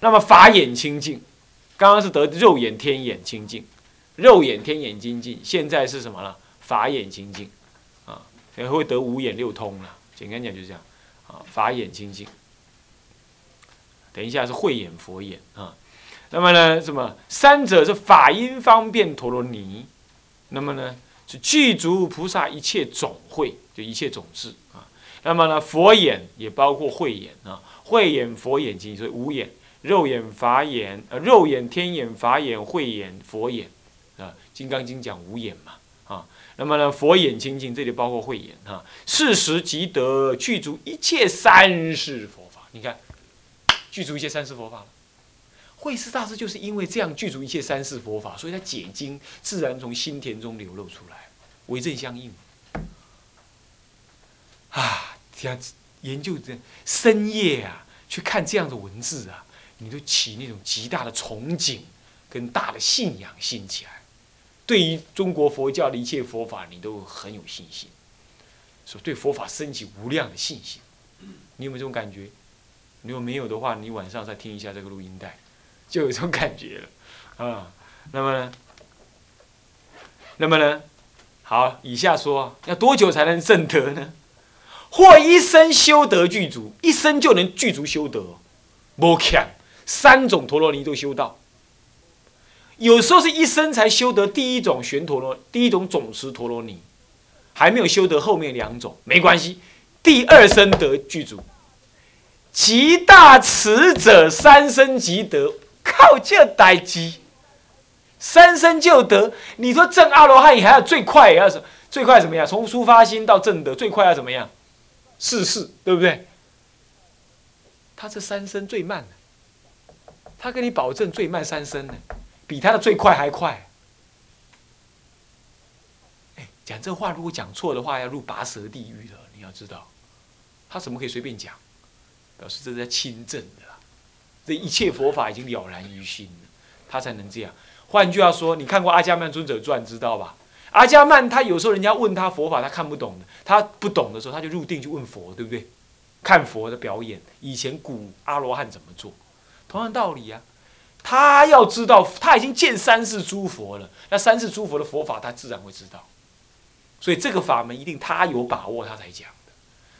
那么法眼清净，刚刚是得肉眼天眼清净，肉眼天眼清净，现在是什么了？法眼清净，啊，也会得五眼六通了。简单讲就是这样，啊，法眼清净。等一下是慧眼佛眼啊。那么呢，什么三者是法音方便陀罗尼？那么呢，是具足菩萨一切总会，就一切总智啊。那么呢，佛眼也包括慧眼啊，慧眼佛眼睛，所以五眼：肉眼、法眼、呃，肉眼、天眼、法眼、慧眼、佛眼啊。《金刚经》讲五眼嘛啊。那么呢，佛眼清净，这里包括慧眼啊。事实即得具足一切三世佛法，你看，具足一切三世佛法了。慧思大师就是因为这样具足一切三世佛法，所以他解经自然从心田中流露出来，为正相应。啊，这样研究这深夜啊，去看这样的文字啊，你都起那种极大的憧憬跟大的信仰心起来，对于中国佛教的一切佛法，你都很有信心，说对佛法升起无量的信心。你有没有这种感觉？如果没有的话，你晚上再听一下这个录音带。就有这种感觉了，啊，那么呢？那么呢？好，以下说要多久才能证得呢？或一生修得具足，一生就能具足修得，不看三种陀罗尼都修到。有时候是一生才修得第一种玄陀罗，第一种总持陀罗尼，还没有修得后面两种，没关系，第二生得具足。极大慈者三生即得。靠这代机，三生就得。你说正阿罗汉也还要最快也要什？最快怎么样？从出发心到正德，最快要怎么样？世世，对不对？他这三生最慢的他跟你保证最慢三生呢，比他的最快还快。哎，讲这话如果讲错的话，要入拔舌地狱的。你要知道，他怎么可以随便讲？表示这是在亲政的。这一切佛法已经了然于心了，他才能这样。换句话说，你看过《阿伽曼尊者传》知道吧？阿伽曼他有时候人家问他佛法，他看不懂的，他不懂的时候，他就入定去问佛，对不对？看佛的表演，以前古阿罗汉怎么做？同样道理啊，他要知道，他已经见三世诸佛了，那三世诸佛的佛法，他自然会知道。所以这个法门一定他有把握，他才讲的。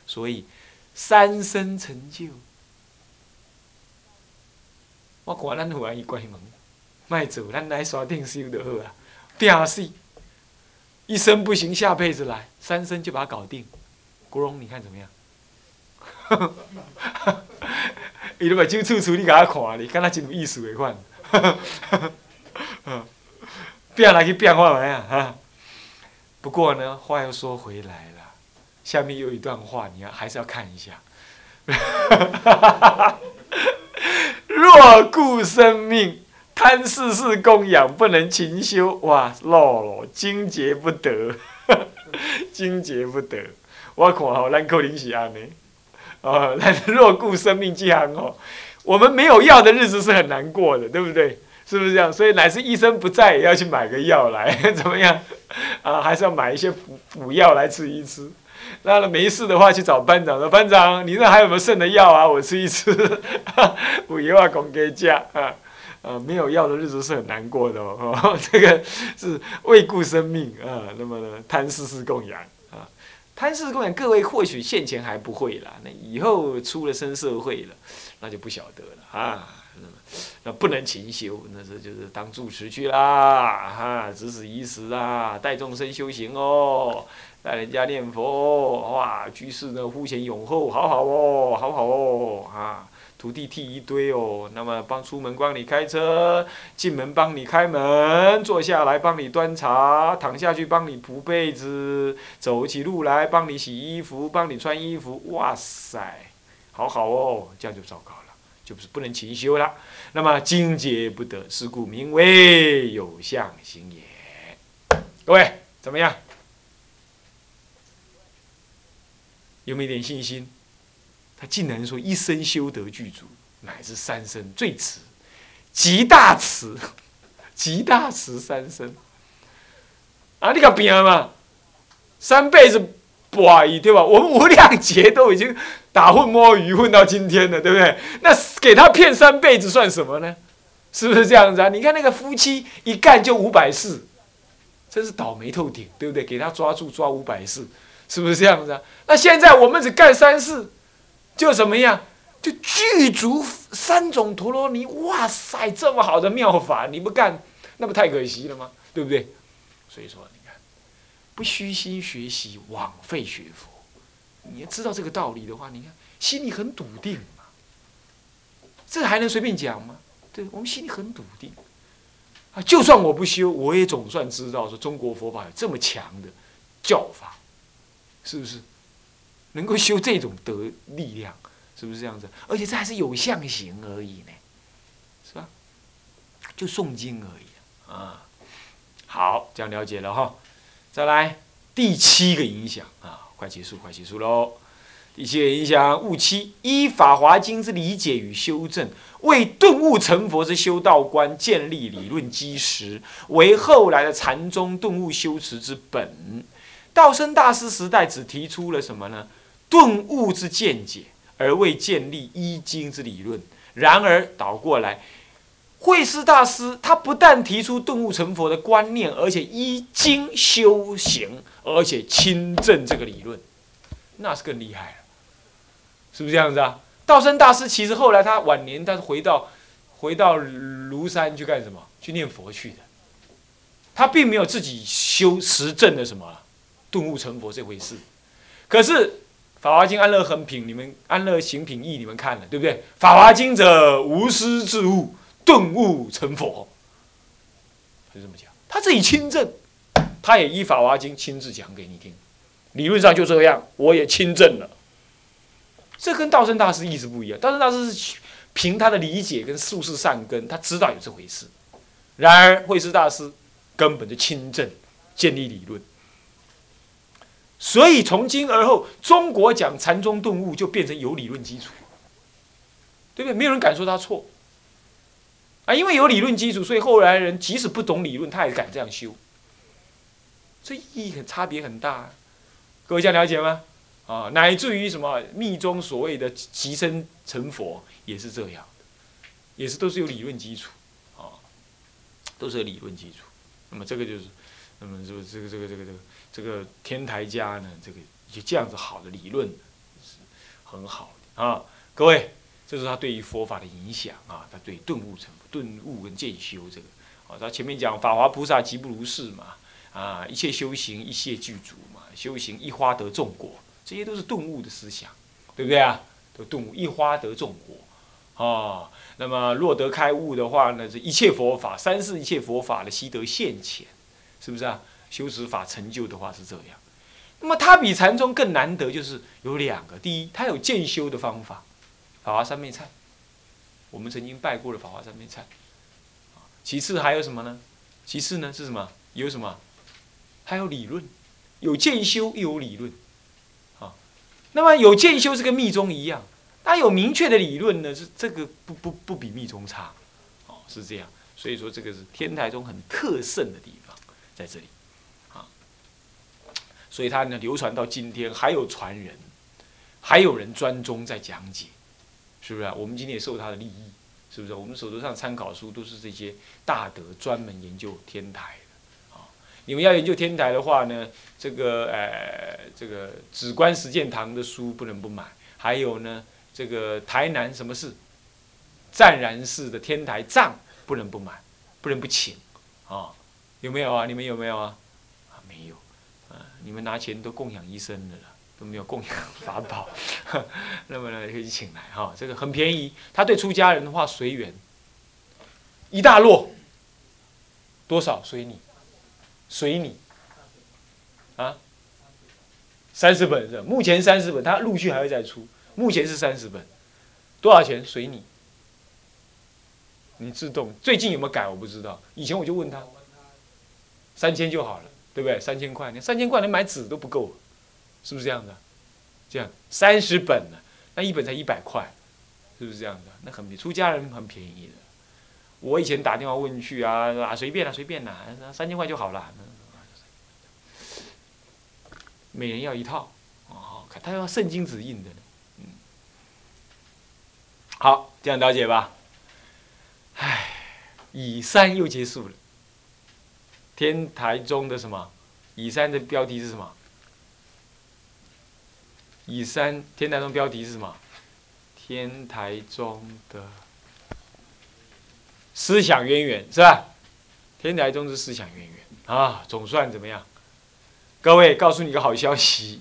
所以三生成就。我看咱有阿姨关门，卖走，咱来刷定修就好啊。定死，一生不行，下辈子来，三生就把它搞定。国荣，你看怎么样？伊都把手处处你给我看，你看他真有意思的款。变来去变化来啊！不过呢，话又说回来了，下面有一段话，你要还是要看一下。若故生命贪世事供养，不能勤修，哇，落了，精竭不得，精竭不得。我看吼，咱可能是安尼，哦，咱若故生命这样哦，我们没有药的日子是很难过的，对不对？是不是这样？所以乃是医生不在，也要去买个药来，怎么样？啊，还是要买一些补补药来吃一吃。那没事的话，去找班长说：“班长，你那还有没有剩的药啊？我吃一吃。”五一万公给价啊！呃，没有药的日子是很难过的哦。这个是为顾生命啊，那么呢，贪世事供养啊，贪世事供养，各位或许现前还不会啦，那以后出了生社会了，那就不晓得了啊。那不能勤修，那是就是当住持去啦，哈，指使仪时啊，带众生修行哦。带人家念佛，哇，居士呢呼前涌后，好好哦，好好哦，啊，徒弟替一堆哦，那么帮出门帮你开车，进门帮你开门，坐下来帮你端茶，躺下去帮你铺被子，走起路来帮你洗衣服，帮你穿衣服，哇塞，好好哦，这样就糟糕了，就是不能勤修了。那么精节不得，是故名为有相行也。各位怎么样？有没有点信心？竟然说一生修得具足，乃至三生最迟，极大慈，极大慈三生。啊，你个病嘛，三辈子不好意对吧？我们无量劫都已经打混摸鱼混到今天了，对不对？那给他骗三辈子算什么呢？是不是这样子啊？你看那个夫妻一干就五百世，真是倒霉透顶，对不对？给他抓住抓五百世，是不是这样子啊？那现在我们只干三世，就怎么样？就具足三种陀罗尼，哇塞，这么好的妙法，你不干，那不太可惜了吗？对不对？所以说，你看，不虚心学习，枉费学佛。你要知道这个道理的话，你看心里很笃定嘛，这还能随便讲吗？对我们心里很笃定啊，就算我不修，我也总算知道说中国佛法有这么强的教法，是不是？能够修这种德力量，是不是这样子？而且这还是有相形而已呢，是吧？就诵经而已啊。好，这样了解了哈。再来第七个影响啊，快结束，快结束喽。第七个影响，悟七依《法华经》之理解与修正，为顿悟成佛之修道观建立理论基石，为后来的禅宗顿悟修持之本。道生大师时代只提出了什么呢？顿悟之见解，而未建立依经之理论。然而倒过来，慧师大师他不但提出顿悟成佛的观念，而且依经修行，而且亲证这个理论，那是更厉害了。是不是这样子啊？道生大师其实后来他晚年，他是回到回到庐山去干什么？去念佛去的。他并没有自己修实证的什么顿悟成佛这回事。可是《法华经·安乐行品》你们《安乐行品义》你们看了对不对？《法华经》者无师自悟，顿悟成佛。他就这么讲，他自己亲证，他也依《法华经》亲自讲给你听。理论上就这样，我也亲证了。这跟道生大师意思不一样。道生大师是凭他的理解跟术士善根，他知道有这回事。然而慧师大师根本就亲证，建立理论。所以从今而后，中国讲禅宗顿悟就变成有理论基础，对不对？没有人敢说他错。啊，因为有理论基础，所以后来人即使不懂理论，他也敢这样修。这意义很差别很大，各位这样了解吗？啊，乃至于什么密宗所谓的即身成佛也是这样，也是都是有理论基础，啊，都是有理论基础。那么这个就是，那么这个这个这个这个这个这个天台家呢，这个就这样子好的理论是很好的啊。各位，这是他对于佛法的影响啊，他对顿悟成顿悟跟渐修这个，啊，他前面讲法华菩萨即不如是嘛，啊，一切修行一切具足嘛，修行一花得众果。这些都是顿悟的思想，对不对啊？都顿悟，一花得众果，啊，那么若得开悟的话呢，这一切佛法，三世一切佛法的悉得现前，是不是啊？修持法成就的话是这样。那么它比禅宗更难得，就是有两个：第一，它有渐修的方法，法华三昧忏，我们曾经拜过的法华三昧忏。其次还有什么呢？其次呢是什么？有什么？还有理论，有渐修又有理论。啊那么有渐修是跟密宗一样，它有明确的理论呢，是这个不不不比密宗差，哦是这样，所以说这个是天台宗很特胜的地方在这里，啊，所以它呢流传到今天还有传人，还有人专宗在讲解，是不是啊？我们今天也受他的利益，是不是？我们手头上参考书都是这些大德专门研究天台的，啊。你们要研究天台的话呢，这个呃，这个紫观实践堂的书不能不买。还有呢，这个台南什么事，湛然寺的天台藏不能不买，不能不请，啊，有没有啊？你们有没有啊？啊，没有，啊，你们拿钱都供养医生的了，都没有供养法宝，那么呢，可以请来哈，这个很便宜。他对出家人的话随缘，一大摞，多少随你。随你，啊，三十本是目前三十本，他陆续还会再出。目前是三十本，多少钱？随你，你自动。最近有没有改？我不知道。以前我就问他，三千就好了，对不对？三千块，你三千块连买纸都不够，是不是这样的？这样三十本呢，那一本才一百块，是不是这样的？那很便出家人很便宜的。我以前打电话问去啊，啊随便啦，随便啦，三千块就好了。每人要一套，哦他要圣经指印的。嗯，好，这样了解吧。唉，以三又结束了。天台中的什么？乙山的标题是什么？乙山天台中标题是什么？天台中的思想渊源是吧？天台中的思想渊源啊，总算怎么样？各位，告诉你一个好消息，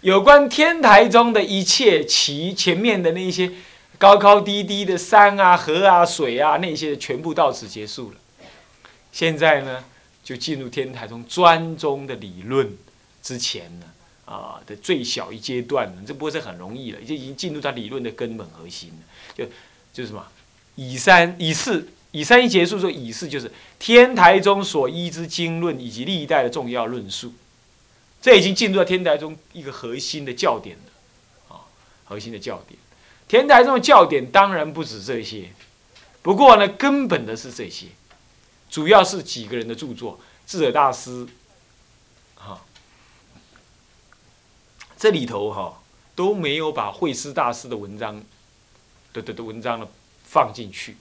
有关天台中的一切，其前面的那些高高低低的山啊、河啊、水啊，那些全部到此结束了。现在呢？就进入天台中专宗的理论之前呢，啊的最小一阶段呢，这不是很容易了，就已经进入到理论的根本核心了。就就是什么，乙三、乙四、乙三一结束之后，乙四就是天台中所依之经论以及历代的重要论述，这已经进入到天台中一个核心的教点了，啊，核心的教点。天台中的教点当然不止这些，不过呢，根本的是这些。主要是几个人的著作，智者大师，哈，这里头哈都没有把慧师大师的文章的的的文章呢放进去，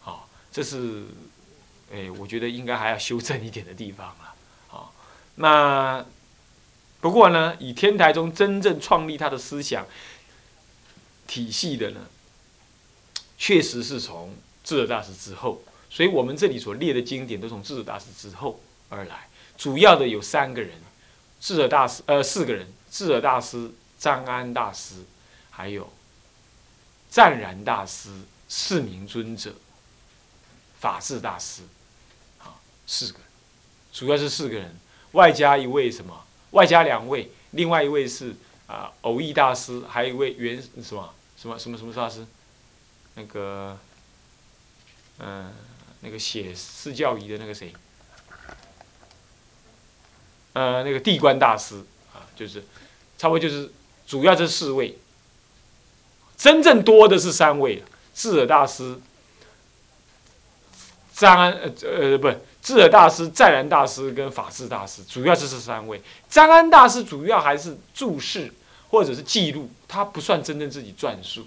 好，这是，哎，我觉得应该还要修正一点的地方了，好，那不过呢，以天台中真正创立他的思想体系的呢，确实是从智者大师之后。所以我们这里所列的经典都从智者大师之后而来，主要的有三个人，智者大师呃四个人，智者大师、张安大师，还有湛然大师、四明尊者、法治大师，啊四个，主要是四个人，外加一位什么？外加两位，另外一位是啊偶益大师，还有一位原什么什么什么什么大师？那个嗯。那个写释教仪的那个谁，呃，那个地官大师啊，就是差不多就是主要这四位，真正多的是三位智者大师、张安呃呃不智者大师、湛然大师跟法治大师，主要就是三位。张安大师主要还是注释或者是记录，他不算真正自己撰述，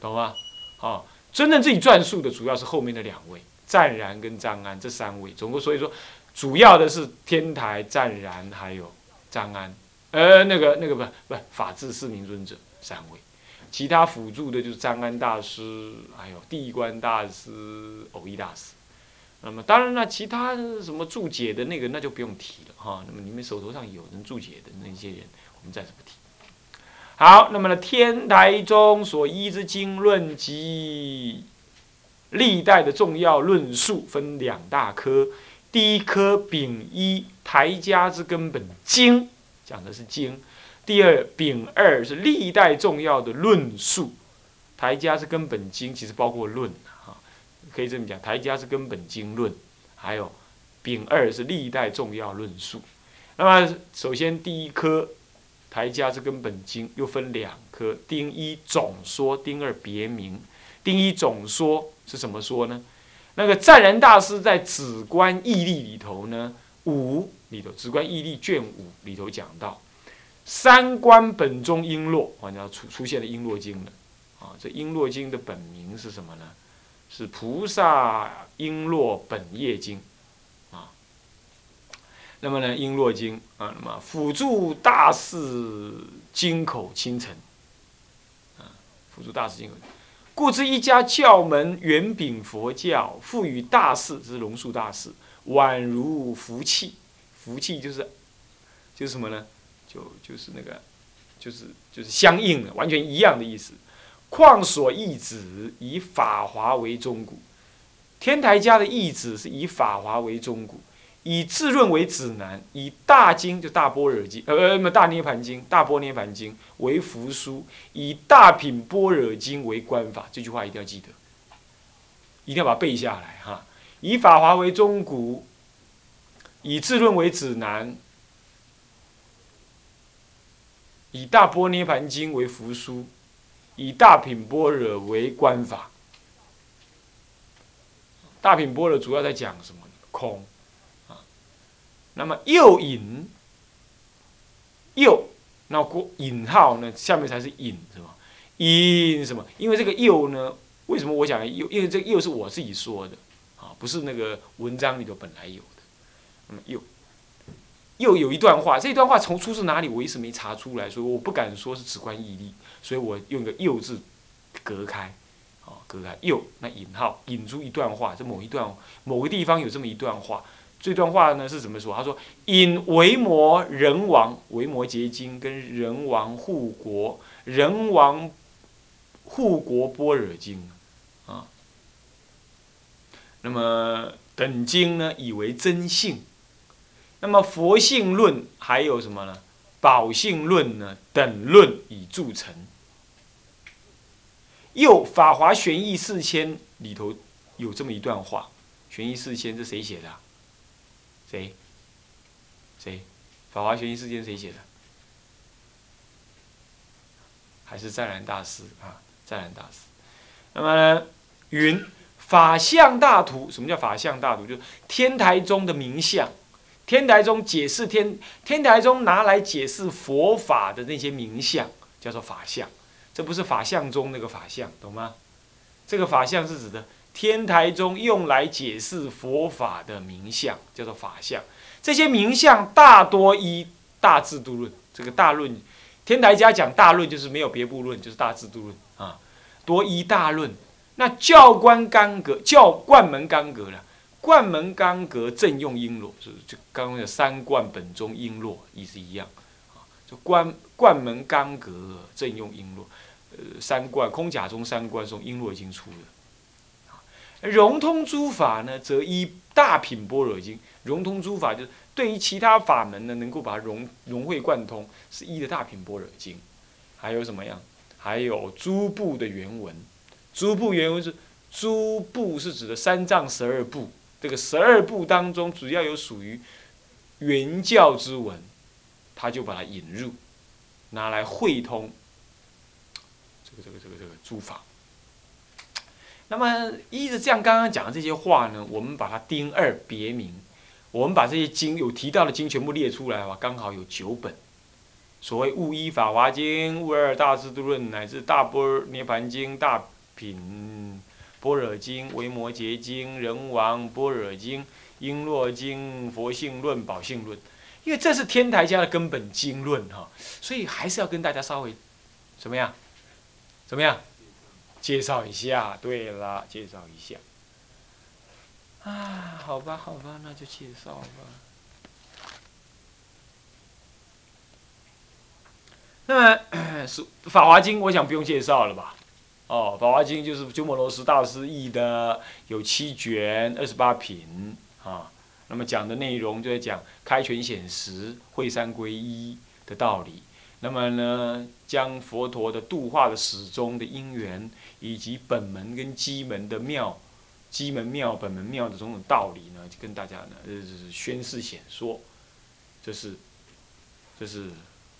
懂吗？啊，真正自己撰述的主要是后面的两位。湛然跟张安这三位，总共所以说，主要的是天台湛然还有张安，呃，那个那个不不法治四明尊者三位，其他辅助的就是张安大师，还有地观大师、偶一大师。那么当然了，其他什么注解的那个那就不用提了哈。那么你们手头上有人注解的那些人，我们暂时不提。好，那么呢，天台中所依之经论及。历代的重要论述分两大科，第一科丙一台家之根本经，讲的是经；第二丙二是历代重要的论述。台家是根本经，其实包括论啊，可以这么讲，台家是根本经论，还有丙二是历代重要论述。那么首先第一科台家之根本经又分两科，丁一总说，丁二别名。丁一总说。是怎么说呢？那个湛然大师在《止观义例》里头呢，五里头，《止观义例》卷五里头讲到，三观本中璎珞，好像出出现了《璎珞经》了。啊，这《璎珞经》的本名是什么呢？是《菩萨璎珞本业经》啊。那么呢，《璎珞经》啊，那么辅助大士金口清晨，啊，辅助大士金口。故知一家教门圆秉佛教，赋予大事之龙树大事，宛如福气。福气就是，就是什么呢？就就是那个，就是就是相应的，完全一样的意思。况所义旨以法华为中骨，天台家的义旨是以法华为中骨。以自论为指南，以大经就大般若经，呃呃，大涅盘经、大般涅盘经为符书，以大品般若经为观法。这句话一定要记得，一定要把它背下来哈。以法华为中骨，以自论为指南，以大般涅盘经为符书，以大品般若为观法。大品般若主要在讲什么？空。那么又引，又那引号呢，下面才是引，是吧？引什么？因为这个又呢，为什么我讲又？因为这又是我自己说的，啊，不是那个文章里头本来有的。那么又又有一段话，这段话从出自哪里？我一时没查出来，所以我不敢说是直观义力，所以我用一个又字隔开，啊，隔开又那引号引出一段话，这某一段某个地方有这么一段话。这段话呢是怎么说？他说：“引为魔人王，为魔结晶，跟人王护国，人王护国般若经啊。那么等经呢，以为真性。那么佛性论还有什么呢？宝性论呢？等论以著成。又法华玄义四千里头有这么一段话，玄义四千是谁写的？”谁？谁？《法华玄义事件》谁写的？还是湛然大师啊？湛然大师。那么呢？云法相大图，什么叫法相大图？就是天台宗的名相。天台宗解释天，天台宗拿来解释佛法的那些名相，叫做法相。这不是法相中那个法相，懂吗？这个法相是指的。天台中用来解释佛法的名相叫做法相，这些名相大多依大制度论。这个大论，天台家讲大论就是没有别部论，就是大制度论啊，多依大论。那教官干戈，教灌门干戈了，灌门干戈正用璎珞，是就刚刚的三灌本中璎珞意思一样啊，就冠冠门干戈正用璎珞，呃，三灌空假中三灌从璎珞已经出了。融通诸法呢，则依大品般若经。融通诸法就是对于其他法门呢，能够把它融融会贯通，是依的大品般若经。还有什么样？还有诸部的原文。诸部原文是诸部是指的三藏十二部。这个十二部当中，主要有属于原教之文，他就把它引入，拿来汇通这个这个这个这个诸法。那么依着这样刚刚讲的这些话呢，我们把它丁二别名，我们把这些经有提到的经全部列出来的话，刚好有九本。所谓物一法华经、物二大智度论，乃至大波涅盘经、大品般若经、维摩诘经、人王般若经、璎珞经、佛性论、宝性论，因为这是天台家的根本经论哈，所以还是要跟大家稍微怎么样？怎么样？介绍一下，对了，介绍一下。啊，好吧，好吧，那就介绍吧。那么 《法华经》，我想不用介绍了吧？哦，《法华经》就是鸠摩罗什大师译的，有七卷，二十八品啊。那么讲的内容就在讲开权显实、会三归一的道理。那么呢，将佛陀的度化的始终的因缘，以及本门跟基门的妙，基门妙、本门妙的种种道理呢，就跟大家呢，呃，宣示显说，这是，这是《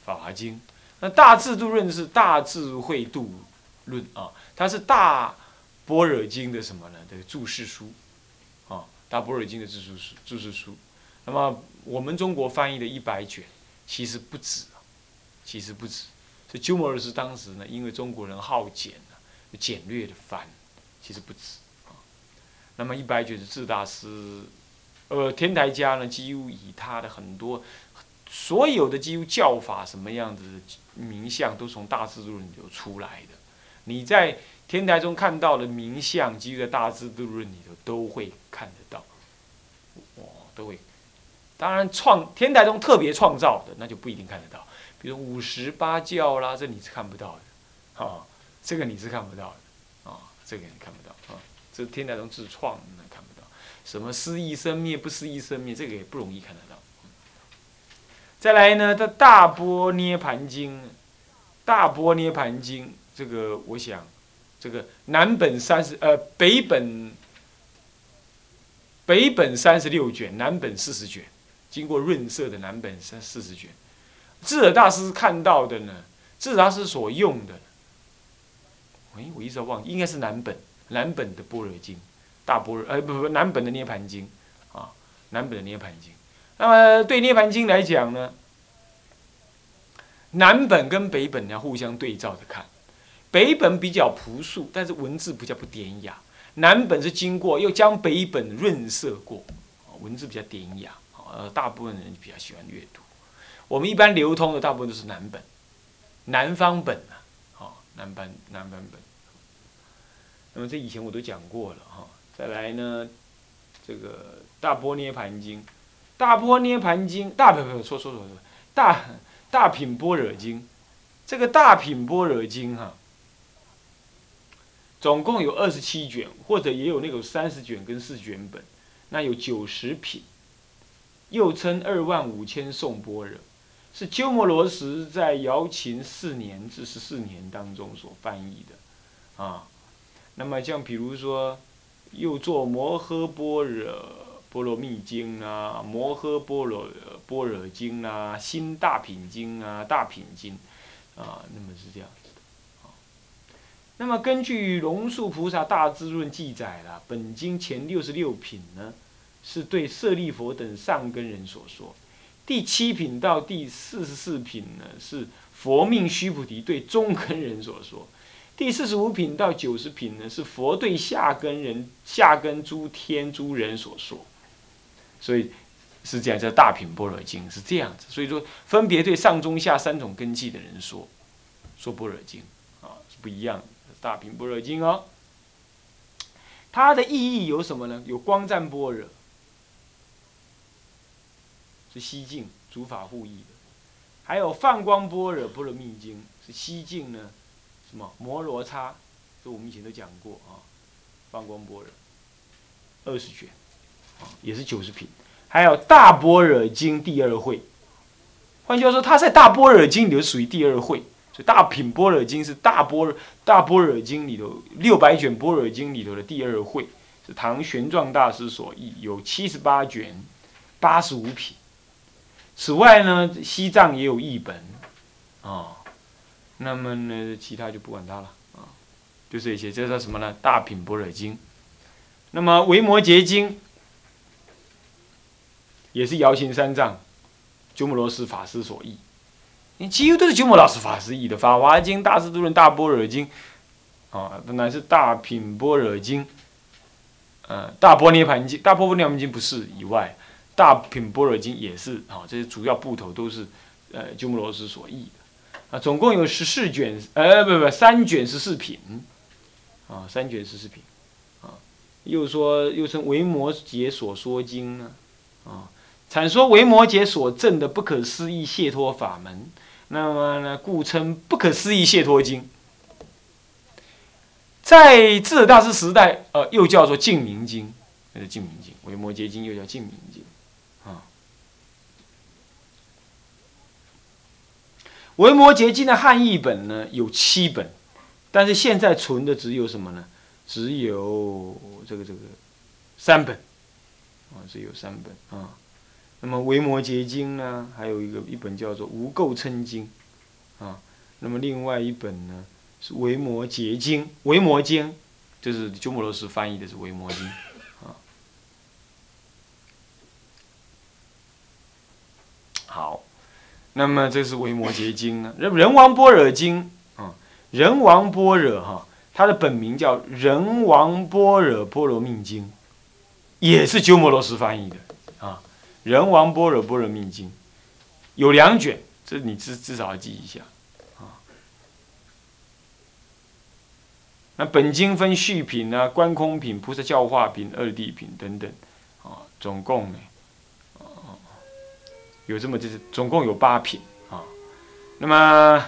法华经》。那大智度论是大智慧度论啊，它是大般若经的什么呢？的注释书啊，大般若经的注释书，注释书。那么我们中国翻译的一百卷，其实不止。其实不止，这鸠摩罗什当时呢，因为中国人好简啊，简略的翻，其实不止啊。那么一百卷是智大师，呃，天台家呢，几乎以他的很多所有的几乎教法什么样子名相，都从大智度论里头出来的。你在天台中看到的名相，几乎在大智度论里头都会看得到，哇，都会。当然创天台中特别创造的，那就不一定看得到。比如五十八教啦，这你是看不到的，啊，这个你是看不到的，啊，这个你看不到，啊，这天台宗自创，那看不到。什么失意生灭，不失意生灭，这个也不容易看得到。再来呢，他大波涅盘经，大波涅盘经，这个我想，这个南本三十，呃，北本，北本三十六卷，南本四十卷，经过润色的南本三四十卷。智者大师看到的呢？智者大师所用的，哎，我一直忘，应该是南本南本的般若经，大般若，呃，不不，南本的涅盘经，啊，南本的涅盘经。那么对涅盘经来讲呢，南本跟北本要互相对照着看，北本比较朴素，但是文字比较不典雅；南本是经过又将北本润色过，文字比较典雅，呃，大部分人比较喜欢阅读。我们一般流通的大部分都是南本，南方本啊，好，南本南版本。那么这以前我都讲过了哈，再来呢，这个大波涅盘经，大波涅盘经，大不不错错错错，大。大品般若经，这个大品般若经哈，总共有二十七卷，或者也有那个三十卷跟四卷本，那有九十品，又称二万五千颂般若，是鸠摩罗什在瑶琴四年至十四年当中所翻译的，啊，那么像比如说，又作摩诃般若。波罗蜜经啊，摩诃般若般若经啊，新大品经啊，大品经啊，那么是这样子的。那么根据龙树菩萨大智论记载了，本经前六十六品呢，是对舍利佛等上根人所说；第七品到第四十四品呢，是佛命须菩提对中根人所说；第四十五品到九十品呢，是佛对下根人、下根诸天诸人所说。所以是这样，叫大品般若经是这样子。所以说，分别对上中下三种根器的人说，说般若经啊是不一样的。大品般若经哦，它的意义有什么呢？有光赞般若，是西晋诸法互译的；还有放光般若波罗蜜经，是西晋呢什么摩罗叉，这我们以前都讲过啊。放光般若二十卷。啊也是九十品，还有大般若经第二会，换句话说，它在大般若经里头属于第二会，所以大品般若经是大般大般若经里头六百卷般若经里头的第二会，是唐玄奘大师所译，有七十八卷，八十五品。此外呢，西藏也有译本，啊，那么呢，其他就不管它了，啊，就这些，这叫什么呢？大品般若经，那么维摩诘经。也是瑶琴三藏，鸠摩罗什法师所译，你几乎都是鸠摩罗什法师译的，《法华经》《大智度论》《大般若经》，啊，本来是《大品般若经》，呃，《大波涅盘经》《大波涅盘经》不是以外，《大品般若经》也是啊，这些主要部头都是呃鸠摩罗什所译的，啊，总共有十四卷，呃，不不，三卷十四品，啊，三卷十四品，啊，又说又称《维摩诘所说经》呢，啊。阐说维摩诘所证的不可思议解脱法门，那么呢，故称不可思议解脱经。在智者大师时代，呃，又叫做净明经，那是净明经。维摩诘经又叫净明经，维摩诘经的汉译本呢有七本，但是现在存的只有什么呢？只有这个这个三本，啊，只有三本啊。那么《维摩诘经》呢，还有一个一本叫做《无垢称经》，啊，那么另外一本呢是《维摩诘经》，《维摩经》就是鸠摩罗什翻译的是《维摩经》，啊，好，那么这是《维摩诘经》呢，《人人王般若经》啊，《人王般若》哈，它的本名叫《人王般若波罗蜜经》，也是鸠摩罗什翻译的啊。人王般若波罗蜜经有两卷，这你至至少要记一下啊。那本经分续品啊、观空品、菩萨教化品、二谛品等等啊，总共呢，有这么就是总共有八品啊。那么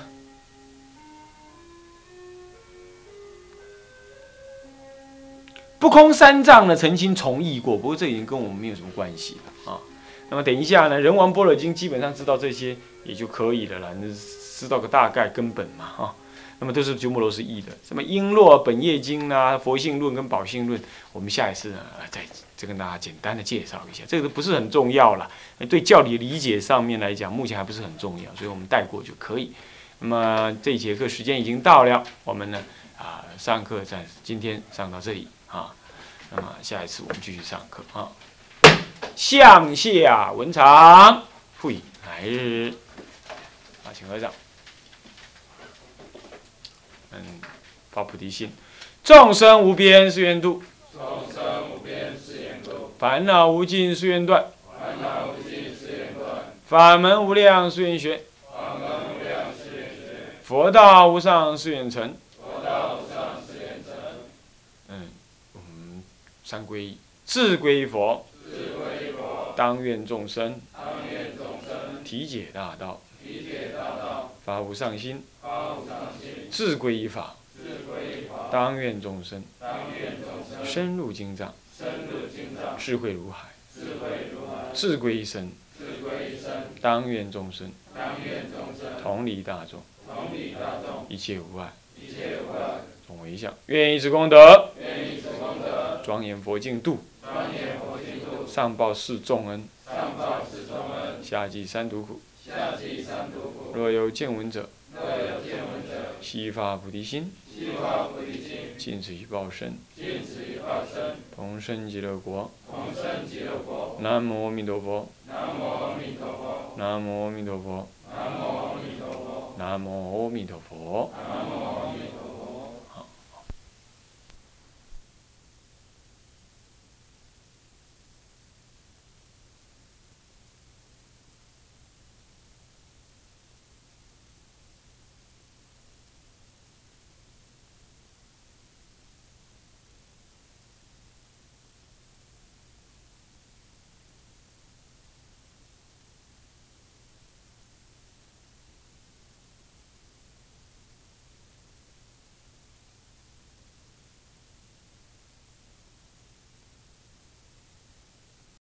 不空三藏呢，曾经重译过，不过这已经跟我们没有什么关系了啊。那么等一下呢，人王般若经基本上知道这些也就可以了啦，那知道个大概根本嘛，啊。那么都是鸠摩罗什译的，什么璎珞本业经啊、佛性论跟宝性论，我们下一次呢再再跟大家简单的介绍一下，这个不是很重要了，对教理理解上面来讲，目前还不是很重要，所以我们带过就可以。那么这一节课时间已经到了，我们呢啊上课在今天上到这里啊，那么下一次我们继续上课啊。向下文长，复以来日。啊，请合掌。嗯，发菩提心，众生无边誓愿度，众生无边，烦恼无尽誓愿断，烦恼无尽誓愿断，法门无量誓愿学，法门无量誓愿学，佛道无上誓愿成。佛道无上誓愿成。嗯，我们三皈依，自归佛，自归佛，当愿众生当愿众生。体解大道，体解大道，发无上心，发无上心，自归依法，自归法，当愿众生当愿众生。深入经藏，深入经藏，智慧如海，智慧如海，一生，自归一生，当愿众生。当愿众生。同理大众，同理大众，一切无碍，一切无碍，总为相，愿以此功德，愿功德，庄严佛净土，庄严佛净土，上报四重恩，上报四重恩，下济三途苦。下济三途苦。若有见闻者，若有见闻者，悉发菩提心，悉发菩提心，尽此一报身，尽此一报身，同生极乐国。同生极乐国。南无阿弥陀佛，南无阿弥陀佛，南无阿弥陀佛，南无阿弥陀佛，南无阿弥陀佛。